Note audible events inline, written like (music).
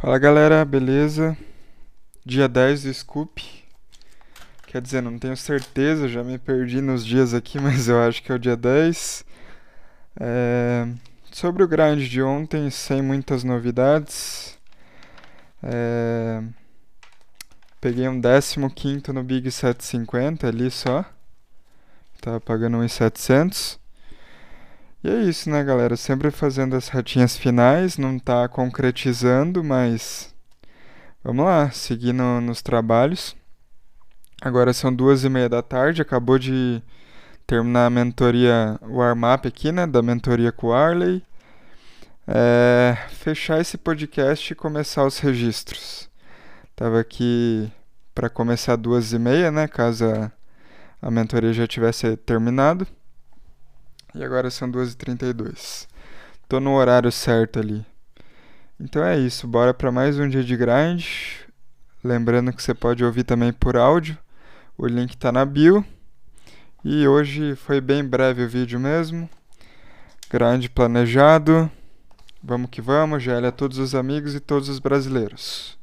Fala galera, beleza? Dia 10 do Scoop. Quer dizer, não tenho certeza, já me perdi nos dias aqui, (laughs) mas eu acho que é o dia 10. É... Sobre o grind de ontem, sem muitas novidades. É... Peguei um 15 no Big 750 ali só. Tava pagando 1.700. E é isso, né, galera? Sempre fazendo as retinhas finais, não tá concretizando, mas vamos lá, seguindo nos trabalhos. Agora são duas e meia da tarde, acabou de terminar a mentoria warm-up aqui, né, da mentoria com o Arley. É, fechar esse podcast e começar os registros. Tava aqui para começar duas e meia, né, caso a mentoria já tivesse terminado. E agora são 2h32. Tô no horário certo ali. Então é isso, bora para mais um dia de grind. Lembrando que você pode ouvir também por áudio. O link tá na bio. E hoje foi bem breve o vídeo mesmo. Grind planejado. Vamos que vamos, GL a todos os amigos e todos os brasileiros.